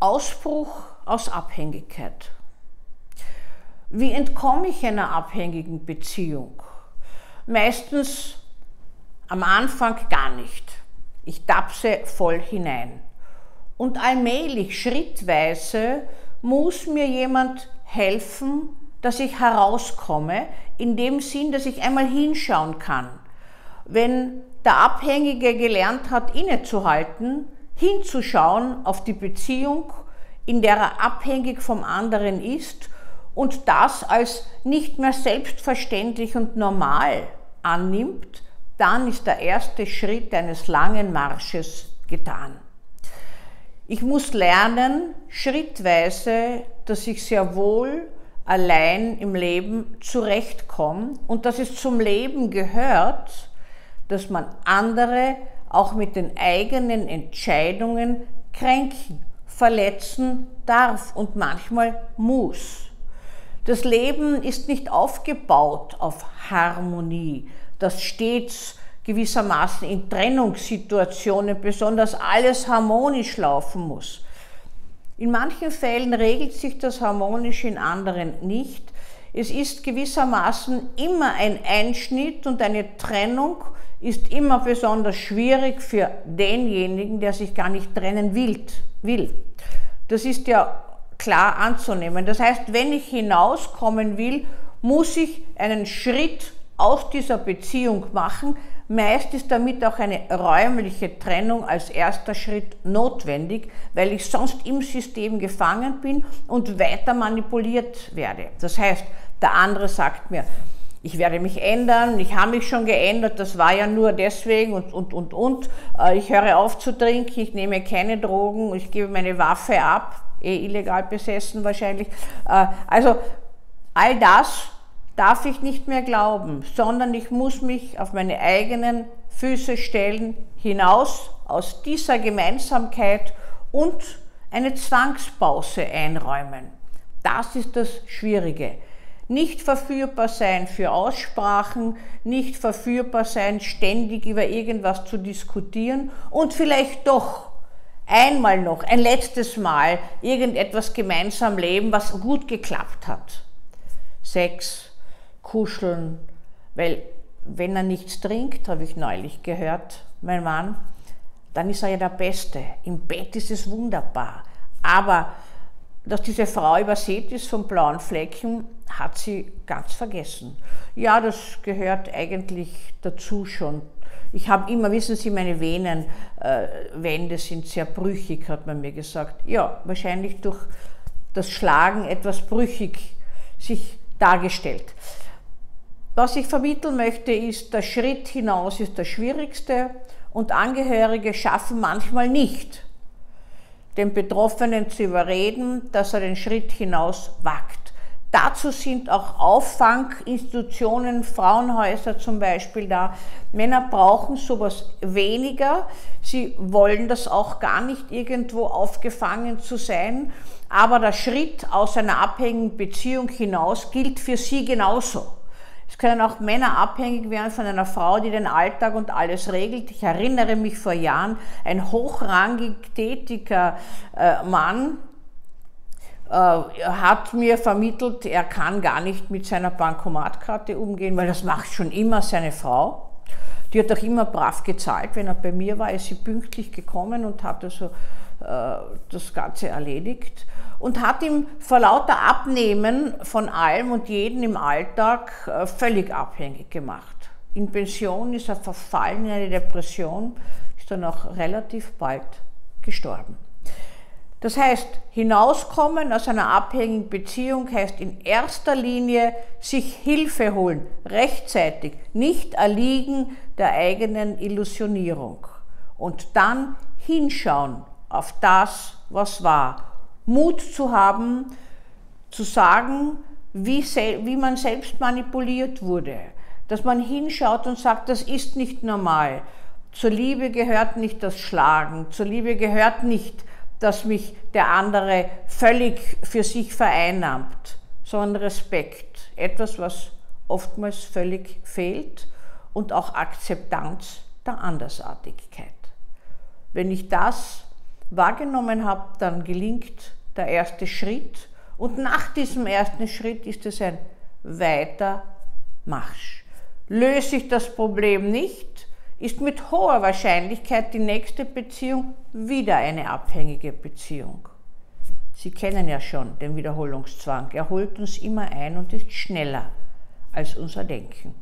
Ausbruch aus Abhängigkeit. Wie entkomme ich einer abhängigen Beziehung? Meistens am Anfang gar nicht. Ich tapse voll hinein. Und allmählich, schrittweise, muss mir jemand helfen, dass ich herauskomme, in dem Sinn, dass ich einmal hinschauen kann. Wenn der Abhängige gelernt hat, innezuhalten, hinzuschauen auf die Beziehung, in der er abhängig vom anderen ist und das als nicht mehr selbstverständlich und normal annimmt, dann ist der erste Schritt eines langen Marsches getan. Ich muss lernen, schrittweise, dass ich sehr wohl allein im Leben zurechtkomme und dass es zum Leben gehört, dass man andere auch mit den eigenen Entscheidungen kränken, verletzen darf und manchmal muss. Das Leben ist nicht aufgebaut auf Harmonie, dass stets gewissermaßen in Trennungssituationen besonders alles harmonisch laufen muss. In manchen Fällen regelt sich das harmonisch, in anderen nicht. Es ist gewissermaßen immer ein Einschnitt und eine Trennung ist immer besonders schwierig für denjenigen, der sich gar nicht trennen will. Das ist ja klar anzunehmen. Das heißt, wenn ich hinauskommen will, muss ich einen Schritt aus dieser Beziehung machen. Meist ist damit auch eine räumliche Trennung als erster Schritt notwendig, weil ich sonst im System gefangen bin und weiter manipuliert werde. Das heißt, der andere sagt mir, ich werde mich ändern, ich habe mich schon geändert, das war ja nur deswegen und, und, und, und. Äh, ich höre auf zu trinken, ich nehme keine Drogen, ich gebe meine Waffe ab, eh illegal besessen wahrscheinlich. Äh, also all das darf ich nicht mehr glauben, sondern ich muss mich auf meine eigenen Füße stellen, hinaus aus dieser Gemeinsamkeit und eine Zwangspause einräumen. Das ist das Schwierige. Nicht verführbar sein für Aussprachen, nicht verführbar sein, ständig über irgendwas zu diskutieren und vielleicht doch einmal noch, ein letztes Mal irgendetwas gemeinsam leben, was gut geklappt hat. Sex, kuscheln, weil wenn er nichts trinkt, habe ich neulich gehört, mein Mann, dann ist er ja der Beste. Im Bett ist es wunderbar. Aber dass diese Frau übersät ist von blauen Flecken, hat sie ganz vergessen. Ja, das gehört eigentlich dazu schon. Ich habe immer, wissen Sie, meine Venenwände äh, sind sehr brüchig, hat man mir gesagt. Ja, wahrscheinlich durch das Schlagen etwas brüchig sich dargestellt. Was ich vermitteln möchte, ist, der Schritt hinaus ist der schwierigste und Angehörige schaffen manchmal nicht, den Betroffenen zu überreden, dass er den Schritt hinaus wagt. Dazu sind auch Auffanginstitutionen, Frauenhäuser zum Beispiel da. Männer brauchen sowas weniger. Sie wollen das auch gar nicht irgendwo aufgefangen zu sein. Aber der Schritt aus einer abhängigen Beziehung hinaus gilt für sie genauso. Es können auch Männer abhängig werden von einer Frau, die den Alltag und alles regelt. Ich erinnere mich vor Jahren, ein hochrangig tätiger äh, Mann äh, hat mir vermittelt, er kann gar nicht mit seiner Bankomatkarte umgehen, weil das macht schon immer seine Frau. Die hat auch immer brav gezahlt. Wenn er bei mir war, ist sie pünktlich gekommen und hat also äh, das Ganze erledigt und hat ihm vor lauter Abnehmen von allem und jeden im Alltag äh, völlig abhängig gemacht. In Pension ist er verfallen in eine Depression, ist dann auch relativ bald gestorben. Das heißt, hinauskommen aus einer abhängigen Beziehung heißt in erster Linie sich Hilfe holen, rechtzeitig, nicht erliegen der eigenen Illusionierung und dann hinschauen auf das, was war Mut zu haben, zu sagen, wie, wie man selbst manipuliert wurde. Dass man hinschaut und sagt, das ist nicht normal. Zur Liebe gehört nicht das Schlagen, zur Liebe gehört nicht, dass mich der andere völlig für sich vereinnahmt, sondern Respekt. Etwas, was oftmals völlig fehlt und auch Akzeptanz der Andersartigkeit. Wenn ich das wahrgenommen habe, dann gelingt der erste Schritt und nach diesem ersten Schritt ist es ein weiter Marsch. Löse ich das Problem nicht, ist mit hoher Wahrscheinlichkeit die nächste Beziehung wieder eine abhängige Beziehung. Sie kennen ja schon den Wiederholungszwang. Er holt uns immer ein und ist schneller als unser Denken.